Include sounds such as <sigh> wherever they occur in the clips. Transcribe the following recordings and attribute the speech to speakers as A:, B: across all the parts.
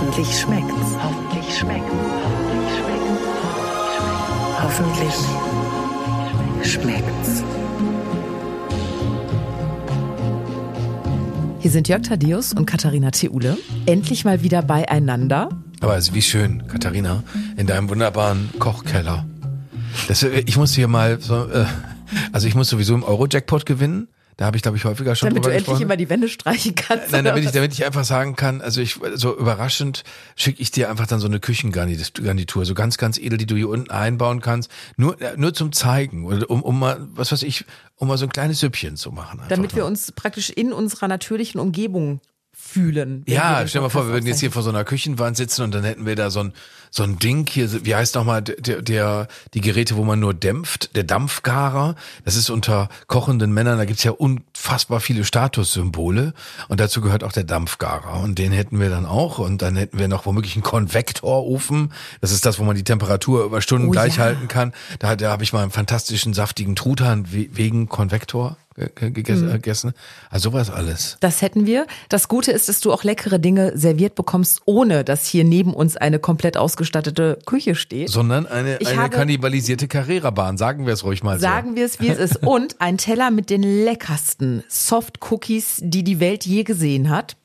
A: Hoffentlich schmeckt's. Hoffentlich schmeckt's. Hoffentlich schmeckt's.
B: Hier sind Jörg Thaddeus und Katharina Theule. Endlich mal wieder beieinander.
C: Aber also wie schön, Katharina, in deinem wunderbaren Kochkeller. Das, äh, ich muss hier mal so, äh, also ich muss sowieso im Euro-Jackpot gewinnen. Da habe ich, glaube ich, häufiger schon
B: Damit du
C: drüber
B: endlich immer die Wände streichen kannst.
C: Nein, damit ich, damit ich einfach sagen kann, also ich so überraschend schicke ich dir einfach dann so eine Küchengarnitur, so ganz, ganz edel, die du hier unten einbauen kannst, nur nur zum zeigen oder um, um mal, was weiß ich, um mal so ein kleines Süppchen zu machen.
B: Damit wir uns praktisch in unserer natürlichen Umgebung fühlen.
C: Ja, stell mal vor, wir würden jetzt hier vor so einer Küchenwand sitzen und dann hätten wir da so ein, so ein Ding hier, wie heißt nochmal der, der, die Geräte, wo man nur dämpft, der Dampfgarer. Das ist unter kochenden Männern, da gibt's ja unfassbar viele Statussymbole und dazu gehört auch der Dampfgarer und den hätten wir dann auch und dann hätten wir noch womöglich einen Konvektorofen. Das ist das, wo man die Temperatur über Stunden
B: Oh
C: gleich
B: ja.
C: halten kann. Da, da habe ich mal einen fantastischen, saftigen Truthahn we- wegen Konvektor ge- gegessen.
B: Mhm.
C: gegessen. Also sowas alles.
B: Das hätten wir. Das Gute ist, dass du auch leckere Dinge serviert bekommst, ohne dass hier neben uns eine komplett ausgestattete Küche steht.
C: sondern eine,
B: Ich
C: eine
B: habe-
C: kannibalisierte Carrera-Bahn. Sagen wir es ruhig mal
B: Sagen wir es, wie es ist. <laughs> Und ein Teller mit den leckersten Soft-Cookies, die die Welt je gesehen hat.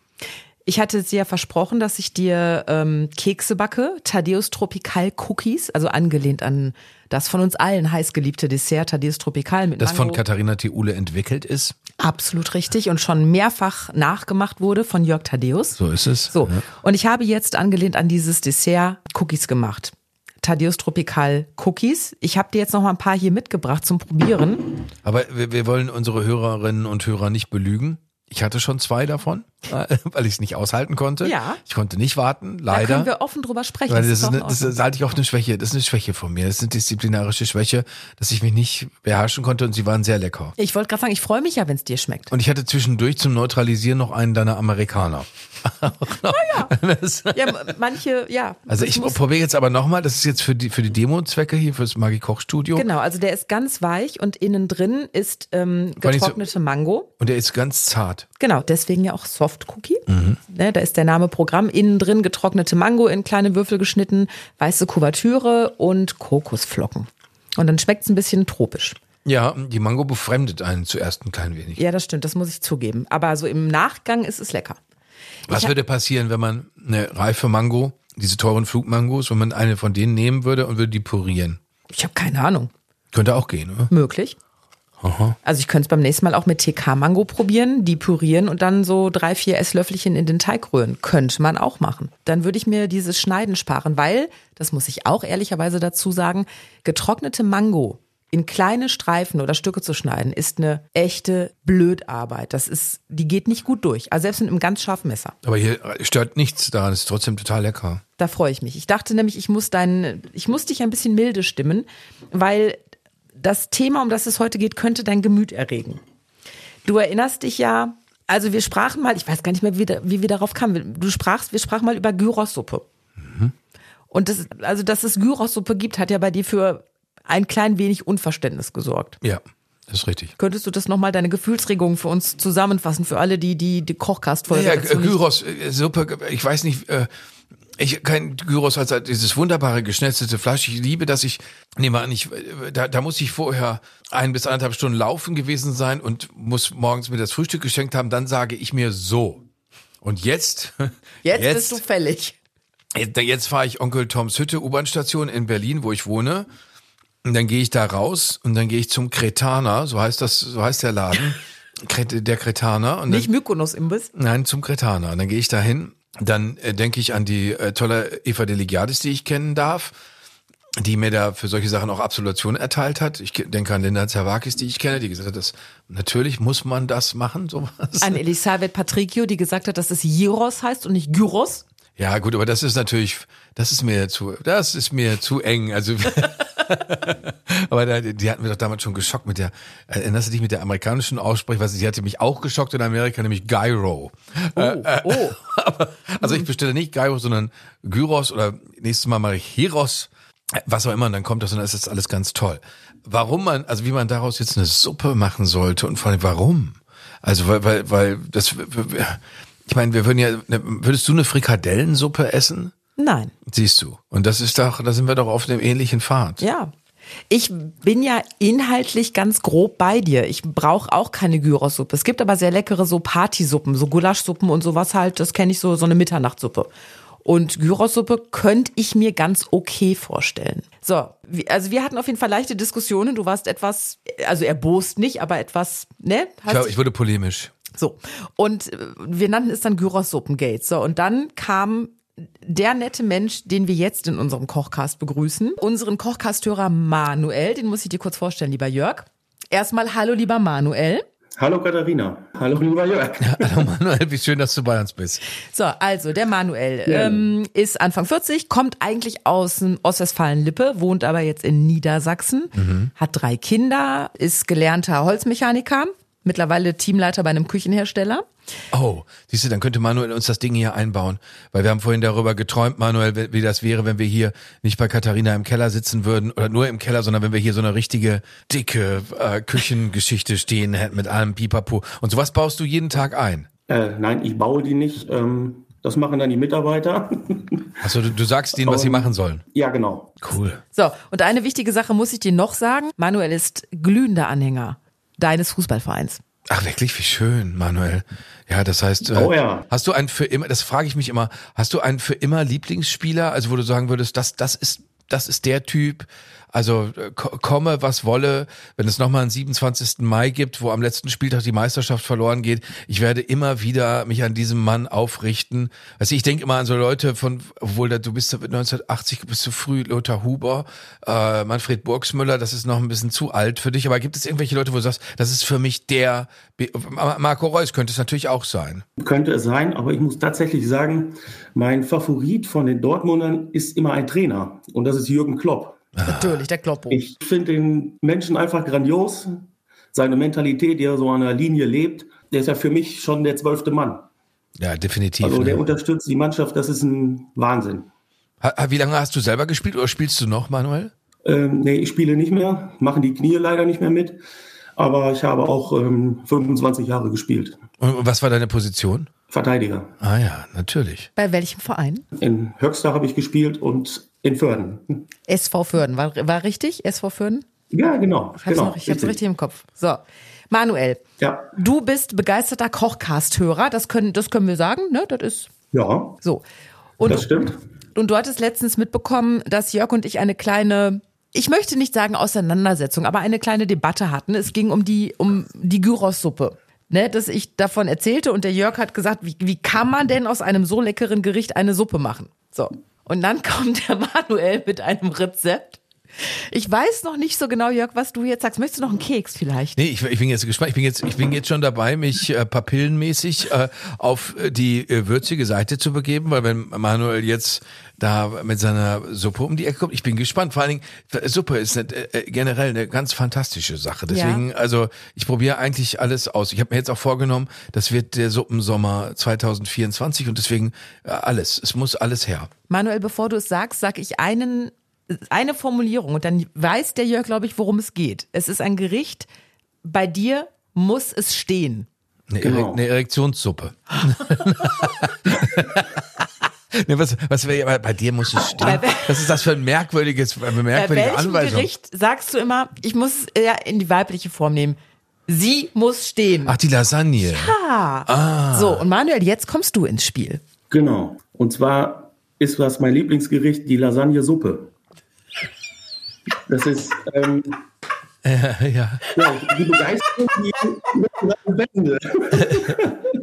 B: Ich hatte es dir ja versprochen, dass ich dir ähm, Kekse backe, Thaddeus Tropical Cookies, also angelehnt an das von uns allen heißgeliebte Dessert Thaddeus Tropical mit.
C: Das von
B: Mango.
C: Katharina Theule entwickelt ist.
B: Absolut richtig und schon mehrfach nachgemacht wurde von Jörg Thaddeus.
C: So ist es.
B: So,
C: Ja.
B: und ich habe jetzt angelehnt an dieses Dessert Cookies gemacht. Thaddeus Tropical Cookies. Ich habe dir jetzt noch mal ein paar hier mitgebracht zum Probieren.
C: Aber wir, wir wollen unsere Hörerinnen und Hörer nicht belügen. Ich hatte schon zwei davon, <laughs> weil ich es nicht aushalten konnte.
B: Ja.
C: Ich konnte nicht warten,
B: Da
C: leider.
B: können wir offen drüber sprechen.
C: Weil das, ist eine,
B: in
C: das, halte ich auch eine Schwäche. Das ist eine Schwäche von mir. Das ist eine disziplinarische Schwäche, dass ich mich nicht beherrschen konnte und sie waren sehr lecker.
B: ich wollte gerade sagen, ich freue mich ja, wenn es dir schmeckt.
C: Und ich hatte zwischendurch zum Neutralisieren noch einen deiner Amerikaner. <laughs> <laughs> Das-
B: Ja, m- manche, ja.
C: Also ich probiere jetzt aber nochmal, das ist jetzt für die, für die Demo-Zwecke hier, fürs Maggi Koch Studio.
B: Genau, also der ist ganz weich und innen drin ist ähm,
C: nicht so-
B: getrocknete Mango.
C: Und der ist ganz zart.
B: Genau, deswegen ja auch Soft Cookie.
C: Mhm.
B: Ne, da ist der Name Programm. Innen drin getrocknete Mango in kleine Würfel geschnitten, weiße Kuvertüre und Kokosflocken. Und dann schmeckt es ein bisschen tropisch.
C: Ja, die Mango befremdet einen zuerst ein klein wenig.
B: Ja, das stimmt, das muss ich zugeben. Aber so im Nachgang ist es lecker.
C: Was würde passieren, wenn man eine reife Mango, diese teuren Flugmangos, wenn man eine von denen nehmen würde und würde die pürieren?
B: Ich habe keine Ahnung.
C: Könnte auch gehen, oder?
B: Möglich. Also ich könnte es beim nächsten Mal auch mit TK-Mango probieren, die pürieren und dann so drei, vier Esslöffelchen in den Teig rühren. Könnte man auch machen. Dann würde ich mir dieses Schneiden sparen, weil, das muss ich auch ehrlicherweise dazu sagen, getrocknete Mango in kleine Streifen oder Stücke zu schneiden, ist eine echte Blödarbeit. Das ist, die geht nicht gut durch. Also selbst mit einem ganz scharfen Messer.
C: Aber hier stört nichts daran, ist trotzdem total lecker.
B: Da freue ich mich. Ich dachte nämlich, ich muss deinen, ich muss dich ein bisschen milde stimmen, weil das Thema, um das es heute geht, könnte dein Gemüt erregen. Du erinnerst dich ja, also wir sprachen mal, ich weiß gar nicht mehr, wie, wie wir darauf kamen. Du sprachst, wir sprachen mal über Gyrossuppe. Und das, also, dass es Gyrossuppe gibt, hat ja bei dir für ein klein wenig Unverständnis gesorgt.
C: Ja, das ist richtig.
B: Könntest du das nochmal, deine Gefühlsregungen für uns zusammenfassen, für alle, die die, die Kochcast-Folge
C: Ja,
B: dazu nicht-
C: Gyros-Suppe, ich weiß nicht, äh, ich kein Gyros als dieses wunderbare geschnetzelte Fleisch. Ich liebe, dass ich nehme an, ich da, da muss ich vorher ein bis anderthalb Stunden laufen gewesen sein und muss morgens mir das Frühstück geschenkt haben. Dann sage ich mir so. Und jetzt,
B: Jetzt, bist du fällig.
C: Jetzt, jetzt fahre ich Onkel Toms Hütte, U-Bahn-Station in Berlin, wo ich wohne. Und dann gehe ich da raus und dann gehe ich zum Kretaner, so heißt das, so heißt der Laden, <laughs> der Kretaner. Und dann,
B: Nicht Mykonos-Imbiss.
C: Nein, zum Kretaner. Und dann gehe ich da hin, dann äh, denke ich an die äh, tolle Eva Deligiadis, die ich kennen darf, die mir da für solche Sachen auch Absolution erteilt hat. Ich ke- denke an Linda Zerwakis, die ich kenne, die gesagt hat, das, natürlich muss man das machen, <laughs> sowas.
B: An Elisabeth Patricio, die gesagt hat, dass es Gyros heißt und nicht Gyros.
C: Ja, gut, aber das ist natürlich, das ist mir zu, das ist mir zu eng. Also, <laughs> aber da, die hatten wir doch damals schon geschockt mit der, erinnerst du dich mit der amerikanischen Aussprache, was sie hatte mich auch geschockt in Amerika, nämlich Gyro.
B: Oh, oh. <laughs>
C: Aber, also ich bestelle nicht Gyro, sondern Gyros oder nächstes Mal mache ich Heros, was auch immer, und dann kommt das und dann ist das alles ganz toll. Warum man, also wie man daraus jetzt eine Suppe machen sollte und vor allem warum? Also weil, weil, weil das Ich meine, wir würden ja, ne, würdest du eine Frikadellensuppe essen?
B: Nein.
C: Siehst du. Und das ist doch, da sind wir doch auf einem ähnlichen Pfad.
B: Ja. Ich bin ja inhaltlich ganz grob bei dir. Ich brauche auch keine Gyrossuppe. Es gibt aber sehr leckere so Partysuppen, so Gulaschsuppen und sowas halt. Das kenne ich so, so eine Mitternachtssuppe. Und Gyrossuppe könnte ich mir ganz okay vorstellen. So, also wir hatten auf jeden Fall leichte Diskussionen. Du warst etwas, also erbost nicht, aber etwas, ne?
C: Ich, glaub, ich wurde polemisch.
B: So. Und äh, wir nannten es dann Gyros-Suppengate. So. Und dann kam der nette Mensch, den wir jetzt in unserem Kochcast begrüßen, unseren Kochcasthörer Manuel, den muss ich dir kurz vorstellen, lieber Jörg. Erstmal hallo, lieber Manuel.
D: Hallo Katharina. Hallo lieber Jörg.
C: Ja, <laughs> hallo Manuel, wie schön, dass du bei uns bist.
B: So, also der Manuel ja. ähm, ist Anfang 40, kommt eigentlich aus Ostwestfalen-Lippe, wohnt aber jetzt in Niedersachsen, mhm. hat drei Kinder, ist gelernter Holzmechaniker, mittlerweile Teamleiter bei einem Küchenhersteller.
C: Oh, siehst du, dann könnte Manuel uns das Ding hier einbauen. Weil wir haben vorhin darüber geträumt, Manuel, wie das wäre, wenn wir hier nicht bei Katharina im Keller sitzen würden oder nur im Keller, sondern wenn wir hier so eine richtige dicke äh, Küchengeschichte stehen hätten mit allem Pipapo. Und sowas baust du jeden Tag ein?
D: Äh, nein, ich baue die nicht. Ähm, das machen dann die Mitarbeiter. <laughs>
C: Achso, du, du sagst ihnen, was sie machen sollen.
D: Ja, genau.
C: Cool.
B: So, und eine wichtige Sache muss ich dir noch sagen. Manuel ist glühender Anhänger deines Fußballvereins.
C: Ach, wirklich, wie schön, Manuel. Ja, das heißt, äh, oh, ja. hast du einen für immer, das frage ich mich immer, hast du einen für immer Lieblingsspieler, also wo du sagen würdest, das, das ist, das ist der Typ, also äh, komme, was wolle, wenn es nochmal einen 27. Mai gibt, wo am letzten Spieltag die Meisterschaft verloren geht, ich werde immer wieder mich an diesem Mann aufrichten. Also ich denke immer an so Leute von, obwohl du bist 1980 bist du früh, Lothar Huber, äh, Manfred Burgsmüller, das ist noch ein bisschen zu alt für dich, aber gibt es irgendwelche Leute, wo du sagst, das ist für mich der, Marco Reus könnte es natürlich auch sein.
D: Könnte es sein, aber ich muss tatsächlich sagen, mein Favorit von den Dortmundern ist immer ein Trainer und das ist Jürgen Klopp.
B: Natürlich, der Kloppo.
D: Ich finde den Menschen einfach grandios. Seine Mentalität, die er so an der Linie lebt, der ist ja für mich schon der zwölfte Mann.
C: Ja, definitiv.
D: Also der ne? unterstützt die Mannschaft, das ist ein Wahnsinn.
C: Wie lange hast du selber gespielt oder spielst du noch, Manuel?
D: Ähm, nee, ich spiele nicht mehr, machen die Knie leider nicht mehr mit. Aber ich habe auch ähm, 25 Jahre gespielt.
C: Und was war deine Position?
D: Verteidiger.
C: Ah ja, natürlich.
B: Bei welchem Verein?
D: In Höxter habe ich gespielt und in Förden.
B: SV Förden, war, war richtig? SV Förden?
D: Ja, genau.
B: Ich habe es
D: genau,
B: richtig. richtig im Kopf. So. Manuel,
D: ja.
B: du bist begeisterter Kochcast-Hörer, das können, das können wir sagen, ne? Das ist.
D: Ja.
B: So.
D: Und, das stimmt.
B: Und du hattest letztens mitbekommen, dass Jörg und ich eine kleine, ich möchte nicht sagen Auseinandersetzung, aber eine kleine Debatte hatten. Es ging um die, um die Gyros-Suppe ne, dass ich davon erzählte und der Jörg hat gesagt, wie, wie kann man denn aus einem so leckeren Gericht eine Suppe machen? So. Und dann <laughs> kommt der Manuel mit einem Rezept. Ich weiß noch nicht so genau, Jörg, was du jetzt sagst. Möchtest du noch einen Keks vielleicht?
C: Nee, ich, ich bin jetzt gespannt. Ich bin jetzt, ich bin jetzt schon dabei, mich äh, papillenmäßig äh, auf die äh, würzige Seite zu begeben, weil wenn Manuel jetzt da mit seiner Suppe um die Ecke kommt. Ich bin gespannt. Vor allen Dingen, Suppe ist eine, äh, generell eine ganz fantastische Sache. Deswegen, ja. also ich probiere eigentlich alles aus. Ich habe mir jetzt auch vorgenommen, das wird der Suppensommer 2024 und deswegen äh, alles. Es muss alles her.
B: Manuel, bevor du es sagst, sag ich einen, eine Formulierung und dann weiß der Jörg, glaube ich, worum es geht. Es ist ein Gericht, bei dir muss es stehen.
C: Eine, genau. eine Erektionssuppe. <laughs> Nee, was, was wär, bei dir muss es stehen. Was ist das für ein merkwürdiges, eine merkwürdige bei
B: Anweisung? Gericht sagst du immer, ich muss ja in die weibliche Form nehmen. Sie muss stehen.
C: Ach, die Lasagne.
B: Ja. Ah. So, und Manuel, jetzt kommst du ins Spiel.
D: Genau. Und zwar ist was mein Lieblingsgericht, die Lasagne-Suppe. Das ist, ähm,
C: ja, ja. ja die Begeisterung, die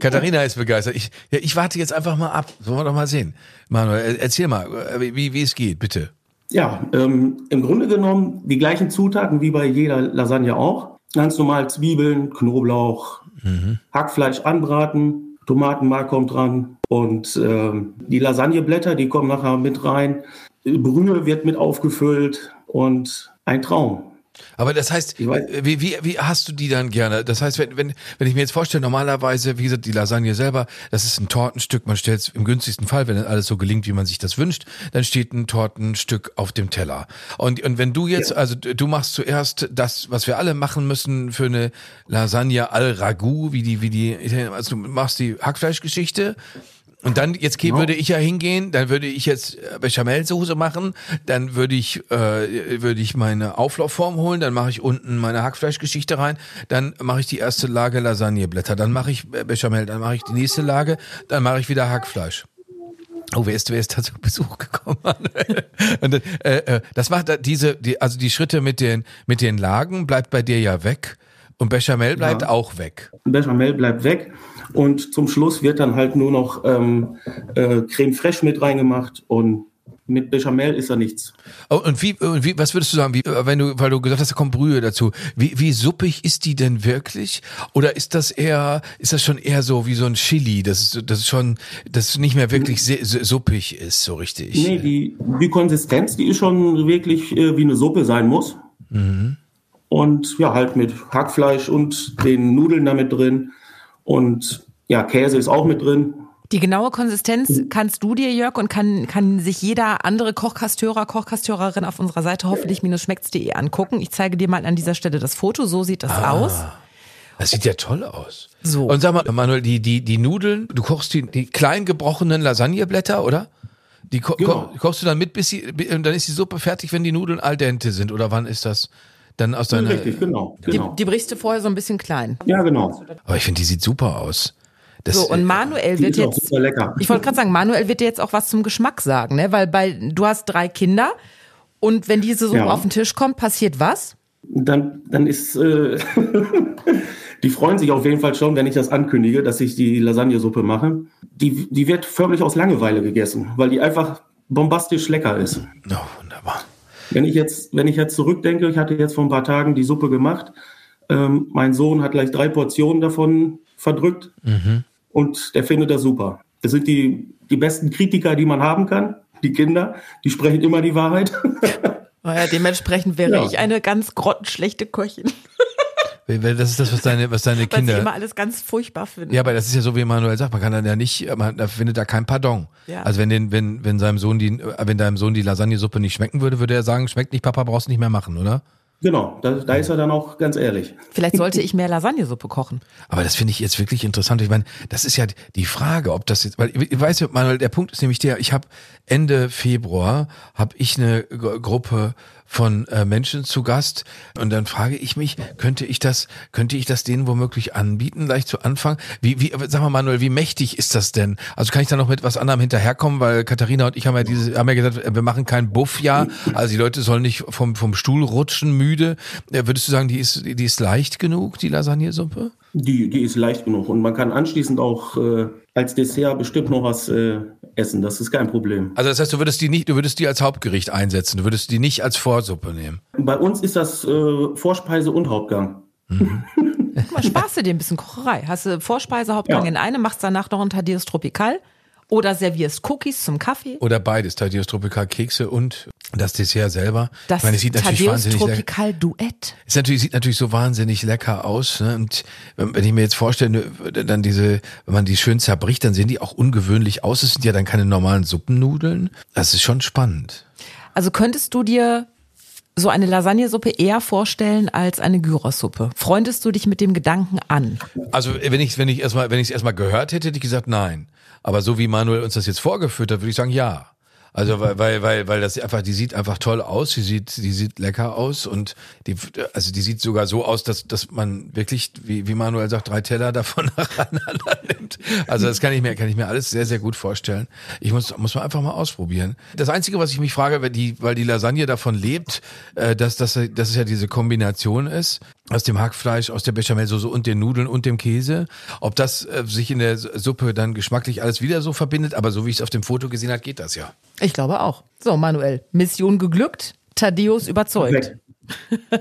C: Katharina ist begeistert. Ich, ja, ich warte jetzt einfach mal ab. Sollen wir doch mal sehen. Manuel, erzähl mal, wie, wie es geht, bitte.
D: Ja, ähm, im Grunde genommen die gleichen Zutaten wie bei jeder Lasagne auch. Ganz normal Zwiebeln, Knoblauch, mhm. Hackfleisch anbraten, Tomatenmark kommt dran und ähm, die Lasagneblätter, die kommen nachher mit rein. Brühe wird mit aufgefüllt und ein Traum.
C: Aber das heißt, wie, wie, wie hast du die dann gerne? Das heißt, wenn, wenn, wenn ich mir jetzt vorstelle, normalerweise, wie gesagt, die Lasagne selber, das ist ein Tortenstück, man stellt es im günstigsten Fall, wenn alles so gelingt, wie man sich das wünscht, dann steht ein Tortenstück auf dem Teller. Und, und wenn du jetzt, ja. also du machst zuerst das, was wir alle machen müssen für eine Lasagne al Ragout, wie die, wie die, also du machst die Hackfleischgeschichte, und dann, jetzt okay, würde ich ja hingehen, dann würde ich jetzt äh, Bechamelsoße machen, dann würde ich, äh, würde ich meine Auflaufform holen, dann mache ich unten meine Hackfleischgeschichte rein, dann mache ich die erste Lage Lasagneblätter, dann mache ich Bechamel, dann mache ich die nächste Lage, dann mache ich wieder Hackfleisch. Oh, wer ist, wer ist da zu Besuch gekommen? <laughs> Und, äh, äh, das macht diese, die, also die Schritte mit den, mit den Lagen bleibt bei dir ja weg. Und Bechamel bleibt ja. auch weg.
D: Bechamel bleibt weg. Und zum Schluss wird dann halt nur noch ähm, äh, Creme fraiche mit reingemacht und mit Bechamel ist da nichts.
C: Oh, und wie, und wie, was würdest du sagen, wie, wenn du, weil du gesagt hast, da kommt Brühe dazu. Wie, wie suppig ist die denn wirklich? Oder ist das eher, ist das schon eher so wie so ein Chili, das ist, das ist schon, das nicht mehr wirklich sehr, suppig ist, so richtig?
D: Nee, die, die Konsistenz, die ist schon wirklich äh, wie eine Suppe sein muss. Mhm. Und ja, halt mit Hackfleisch und den Nudeln damit drin. Und ja, Käse ist auch mit drin.
B: Die genaue Konsistenz kannst du dir, Jörg, und kann, kann sich jeder andere Kochkastörer, Kochkastörerin auf unserer Seite hoffentlich-schmecks.de angucken. Ich zeige dir mal an dieser Stelle das Foto. So sieht das ah, aus.
C: Das sieht ja toll aus. So. Und sag mal, Manuel, die, die, die Nudeln, du kochst die, die klein gebrochenen Lasagneblätter, oder? Die ko genau. kochst du dann mit, bis sie, dann ist die Suppe fertig, wenn die Nudeln al dente sind, oder wann ist das? Dann aus deiner.
D: Richtig, genau.
B: genau. Die, die brichst du vorher so ein bisschen klein.
D: Ja, genau.
C: Aber ich finde, die sieht super aus.
B: Das, so, und Manuel wird jetzt. Ich wollte gerade sagen, Manuel wird dir jetzt auch was zum Geschmack sagen, ne? Weil bei, du hast drei Kinder und wenn diese so ja. auf den Tisch kommt, passiert was?
D: Dann, dann ist. Äh, <laughs> die freuen sich auf jeden Fall schon, wenn ich das ankündige, dass ich die Lasagnesuppe mache. Die, die wird förmlich aus Langeweile gegessen, weil die einfach bombastisch lecker ist.
C: Oh, wunderbar.
D: Wenn ich jetzt, wenn ich jetzt zurückdenke, ich hatte jetzt vor ein paar Tagen die Suppe gemacht. Ähm, mein Sohn hat gleich drei Portionen davon verdrückt mhm. und der findet das super. Das sind die, die besten Kritiker, die man haben kann. Die Kinder, die sprechen immer die Wahrheit. <laughs>
B: Naja, dementsprechend wäre ja. ich eine ganz grottenschlechte Köchin.
C: Das ist das, was deine, was deine Kinder. <laughs>
B: Weil sie immer alles ganz furchtbar finden.
C: Ja, aber das ist ja so, wie Manuel sagt, man kann dann ja nicht, man da findet da kein Pardon. Ja. Also wenn den, wenn, wenn seinem Sohn die, wenn deinem Sohn die Lasagnesuppe nicht schmecken würde, würde er sagen, schmeckt nicht, Papa, brauchst du nicht mehr machen, oder?
D: Genau, da, da ist er dann auch ganz ehrlich.
B: Vielleicht sollte ich mehr Lasagnesuppe kochen.
C: Aber das finde ich jetzt wirklich interessant. Ich meine, das ist ja die Frage, ob das jetzt, weil ich weiß, Manuel, der Punkt ist nämlich der, ich habe Ende Februar habe ich eine Gruppe von äh, Menschen zu Gast und dann frage ich mich, könnte ich das, könnte ich das denen womöglich anbieten, gleich zu Anfang? Wie, wie, sag mal Manuel, wie mächtig ist das denn? Also kann ich da noch mit was anderem hinterherkommen, weil Katharina und ich haben ja diese, haben ja gesagt, wir machen kein Buff-Jahr, also die Leute sollen nicht vom, vom Stuhl rutschen müde. Äh, würdest du sagen, die ist, die ist leicht genug, die Lasagnesuppe?
D: Die, die ist leicht genug und man kann anschließend auch äh, als Dessert bestimmt noch was äh, essen. Das ist kein Problem.
C: Also das heißt, du würdest die nicht, du würdest die als Hauptgericht einsetzen, du würdest die nicht als Vorsuppe nehmen.
D: Bei uns ist das äh, Vorspeise und Hauptgang. Mhm. <laughs>
B: Guck mal, sparst du dir ein bisschen Kocherei. Hast du Vorspeise, Hauptgang ja. in einem, machst danach noch ein Tadios Tropical oder servierst Cookies zum Kaffee.
C: Oder beides, Tadios Tropical Kekse und das Dessert selber.
B: Das ich meine, es sieht natürlich Tadeus wahnsinnig Tropical Duett.
C: Es natürlich, sieht natürlich so wahnsinnig lecker aus. Ne? Und wenn ich mir jetzt vorstelle, dann diese, wenn man die schön zerbricht, dann sehen die auch ungewöhnlich aus. Es sind ja dann keine normalen Suppennudeln. Das ist schon spannend.
B: Also könntest du dir so eine Lasagnesuppe eher vorstellen als eine Gyros-Suppe? Freundest du dich mit dem Gedanken an?
C: Also wenn ich wenn ich erstmal wenn ich es erstmal gehört hätte, hätte ich gesagt nein. Aber so wie Manuel uns das jetzt vorgeführt hat, würde ich sagen ja. Also weil, weil, weil, weil das einfach, die sieht einfach toll aus, die sieht, die sieht lecker aus und die, also die sieht sogar so aus, dass, dass man wirklich, wie, wie Manuel sagt, drei Teller <laughs> davon nacheinander nimmt. Also das kann ich mir, kann ich mir alles sehr, sehr gut vorstellen. Ich muss, muss man einfach mal ausprobieren. Das Einzige, was ich mich frage, weil die, weil die Lasagne davon lebt, äh, dass, dass, dass es ja diese Kombination ist aus dem Hackfleisch, aus der Bechamelsoße und den Nudeln und dem Käse. Ob das äh, sich in der Suppe dann geschmacklich alles wieder so verbindet, aber so wie ich es auf dem Foto gesehen habe, geht das ja.
B: Ich glaube auch. So, Manuel, Mission geglückt, Thaddeus überzeugt.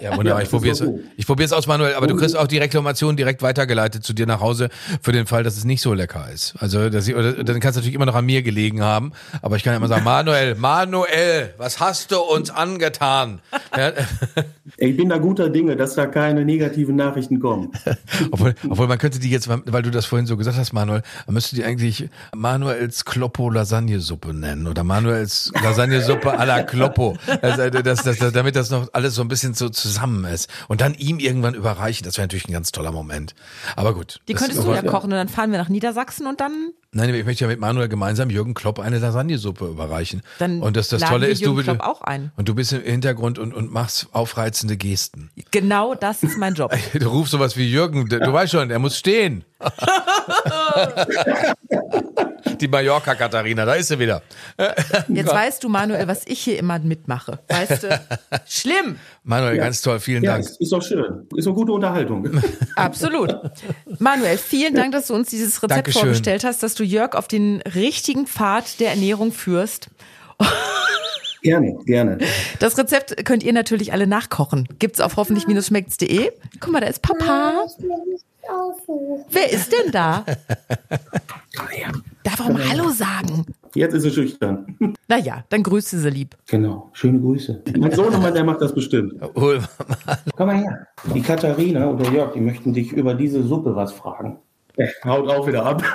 C: Ja, wunderbar. Ich probiere es ich probier's aus, Manuel. Aber du kriegst auch die Reklamation direkt weitergeleitet zu dir nach Hause für den Fall, dass es nicht so lecker ist. Also, dass ich, oder, dann kann es natürlich immer noch an mir gelegen haben. Aber ich kann ja immer sagen, Manuel, Manuel, was hast du uns angetan? Ja, <laughs>
D: Ich bin da guter Dinge, dass da keine negativen Nachrichten kommen. <laughs>
C: obwohl, obwohl man könnte die jetzt, weil du das vorhin so gesagt hast, Manuel, man müsste die eigentlich Manuels Kloppo Lasagnesuppe nennen oder Manuels Lasagnesuppe à la Kloppo. Das, das, das, damit das noch alles so ein bisschen so zusammen ist. Und dann ihm irgendwann überreichen. Das wäre natürlich ein ganz toller Moment. Aber gut.
B: Die könntest du ja kochen und dann fahren wir nach Niedersachsen und dann
C: Nein, ich möchte ja mit Manuel gemeinsam Jürgen Klopp eine Lasagnesuppe überreichen.
B: Dann
C: und das, das Tolle ist,
B: Jürgen
C: du,
B: Klopp auch ein.
C: und du bist im Hintergrund und, und machst aufreizende Gesten.
B: genau das ist mein Job. <laughs>
C: Du rufst sowas wie Jürgen, du, du weißt schon, er muss stehen. <laughs> Die Mallorca Katharina, da ist sie wieder.
B: Jetzt weißt du, Manuel, was ich hier immer mitmache. Weißt du? <laughs> Schlimm.
C: Manuel, ganz toll, vielen
D: Ja,
C: Dank.
D: ist, ist doch schön. Ist doch gute Unterhaltung. <laughs>
B: Absolut. Manuel, vielen Dank, dass du uns dieses Rezept
C: Dankeschön.
B: vorgestellt hast, dass du Jörg auf den richtigen Pfad der Ernährung führst. <laughs>
D: gerne, gerne.
B: Das Rezept könnt ihr natürlich alle nachkochen. Gibt's auf hoffentlich-schmeckt's.de. Guck mal, da ist Papa. Wer ist denn da? Darf auch mal Hallo sagen.
D: Jetzt ist sie schüchtern. <laughs>
B: Naja, dann grüße sie lieb.
D: Genau. Schöne Grüße. Mein Sohnemann, der macht das bestimmt.
C: Hol
D: Komm mal her. Die Katharina oder Jörg, die möchten dich über diese Suppe was fragen. Äh, haut auch wieder ab. <laughs>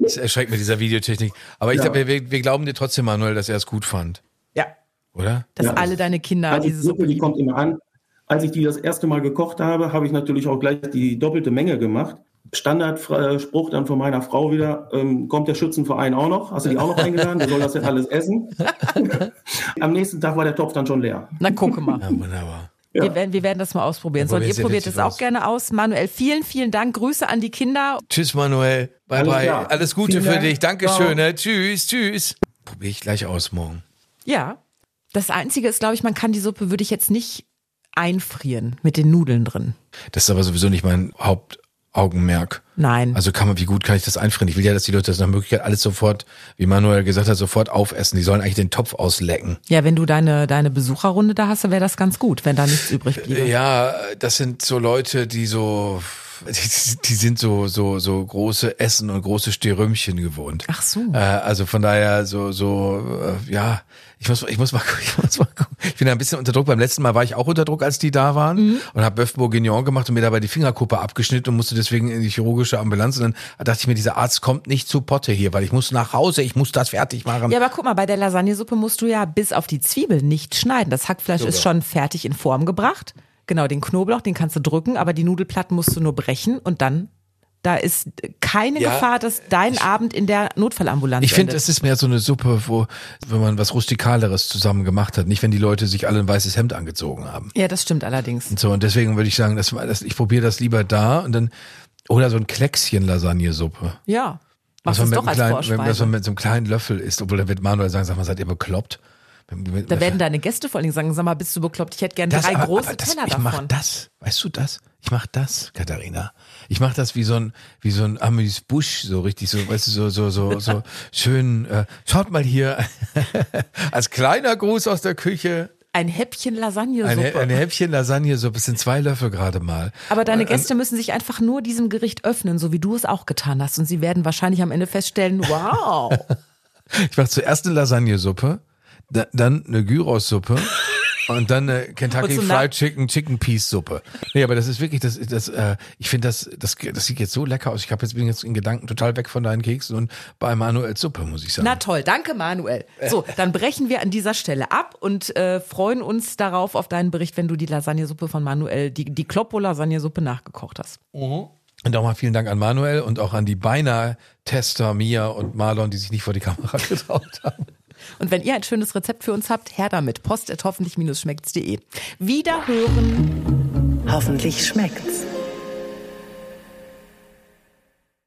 C: Das erschreckt mit dieser Videotechnik. Aber ich
D: Ja.
C: glaube, wir, wir glauben dir trotzdem, Manuel, dass er es gut fand.
B: Ja.
C: Oder?
B: Dass
D: Ja.
B: alle deine Kinder
D: Also die
B: diese Suppe
D: Suppe, die kommt immer an. Als ich die das erste Mal gekocht habe, habe ich natürlich auch gleich die doppelte Menge gemacht. Standardspruch dann von meiner Frau wieder, ähm, kommt der Schützenverein auch noch? Hast du die auch noch eingeladen? Der soll das denn alles essen? <laughs> Am nächsten Tag war der Topf dann schon leer.
B: Na, gucke mal.
C: Ja, wunderbar.
B: Wir, werden, wir werden das mal ausprobieren.
C: Ja,
B: So, und ihr
C: ja
B: probiert es auch gerne aus. Manuel, vielen, vielen Dank. Grüße an die Kinder.
C: Tschüss, Manuel. Bye,
D: Alles
C: bye.
D: klar.
C: Alles Gute
D: Vielen
C: für
D: Dank.
C: dich. Dankeschön.
D: Ciao.
C: Ne? Tschüss, tschüss. Probiere ich gleich aus morgen.
B: Ja. Das Einzige ist, glaube ich, man kann die Suppe, würde ich jetzt nicht einfrieren mit den Nudeln drin.
C: Das ist aber sowieso nicht mein Hauptaugenmerk.
B: Nein.
C: Also kann man, wie gut kann ich das einfrieren? Ich will ja, dass die Leute das nach Möglichkeit alles sofort, wie Manuel gesagt hat, sofort aufessen. Die sollen eigentlich den Topf auslecken.
B: ja, wenn du deine, deine Besucherrunde da hast, dann wäre das ganz gut, wenn da nichts übrig bliebe.
C: Ja, das sind so Leute, die so, <laughs> die, die sind so, so, so große Essen und große Störrümchen gewohnt.
B: Ach so.
C: Äh, also von daher so, so, äh, ja, ich muss, ich muss mal, gucken, <laughs> ich muss mal gucken. Ich bin da ein bisschen unter Druck. Beim letzten Mal war ich auch unter Druck, als die da waren
B: Mhm.
C: und habe Bœuf Bourguignon gemacht und mir dabei die Fingerkuppe abgeschnitten und musste deswegen in die chirurgische Ambulanz. Und dann dachte ich mir, dieser Arzt kommt nicht zu Potte hier, weil ich muss nach Hause, ich muss das fertig machen.
B: Ja, aber guck mal, bei der Lasagnesuppe musst du ja bis auf die Zwiebeln nicht schneiden. Das Hackfleisch ist schon fertig in Form gebracht. Genau, den Knoblauch, den kannst du drücken, aber die Nudelplatten musst du nur brechen und dann, da ist keine
C: Ja,
B: Gefahr, dass dein Abend in der Notfallambulanz
C: Ich finde, es ist mehr so eine Suppe, wo, wenn man was Rustikaleres zusammen gemacht hat, nicht wenn die Leute sich alle ein weißes Hemd angezogen haben.
B: Ja, das stimmt allerdings.
C: Und so, und deswegen würde ich sagen, das, das, ich probiere das lieber da und dann, oder so ein Kleckschen Lasagnesuppe.
B: Ja.
C: Was
B: Machst
C: man,
B: es
C: mit
B: doch
C: einem
B: als
C: kleinen, wenn, was man mit so einem kleinen Löffel isst, obwohl dann wird Manuel sagen, sag mal, seid ihr bekloppt?
B: Da werden deine Gäste vor allen Dingen sagen, sag mal, bist du bekloppt? Ich hätte gern
C: das,
B: drei
C: aber,
B: große
C: aber das,
B: Teller
C: ich mach
B: davon.
C: das, weißt du das? Ich mach das, Katharina. Ich mach das wie so ein wie so ein Amis Busch, so richtig so, weißt du, so so so so <laughs> schön. Äh, schaut mal hier, <laughs> als kleiner Gruß aus der Küche.
B: Ein Häppchen Lasagnesuppe.
C: Hä- ein Häppchen Lasagne, so es sind zwei Löffel gerade mal.
B: Aber
C: Äh,
B: deine Gäste müssen sich einfach nur diesem Gericht öffnen, so wie du es auch getan hast. Und sie werden wahrscheinlich am Ende feststellen, wow. <laughs>
C: Ich mache zuerst eine Lasagnesuppe, da, dann eine Gyros-Suppe und dann eine Kentucky Fried Chicken Chicken Peas Suppe. Nee, aber das ist wirklich das das äh, ich finde das, das das sieht jetzt so lecker aus. Ich habe jetzt bin jetzt in Gedanken total weg von deinen Keksen und bei Manuels Suppe, muss ich sagen.
B: Na toll, danke Manuel. So, <laughs> dann brechen wir an dieser Stelle ab und äh, freuen uns darauf auf deinen Bericht, wenn du die Lasagnesuppe von Manuel, die, die Kloppo-Lasagnesuppe nachgekocht hast.
C: Und auch mal vielen Dank an Manuel und auch an die beinahe Tester Mia und Marlon, die sich nicht vor die Kamera <laughs> getraut haben.
B: Und wenn ihr ein schönes Rezept für uns habt, her damit. Post at hoffentlich-schmeckt's.de. Wiederhören.
A: Hoffentlich schmeckt's.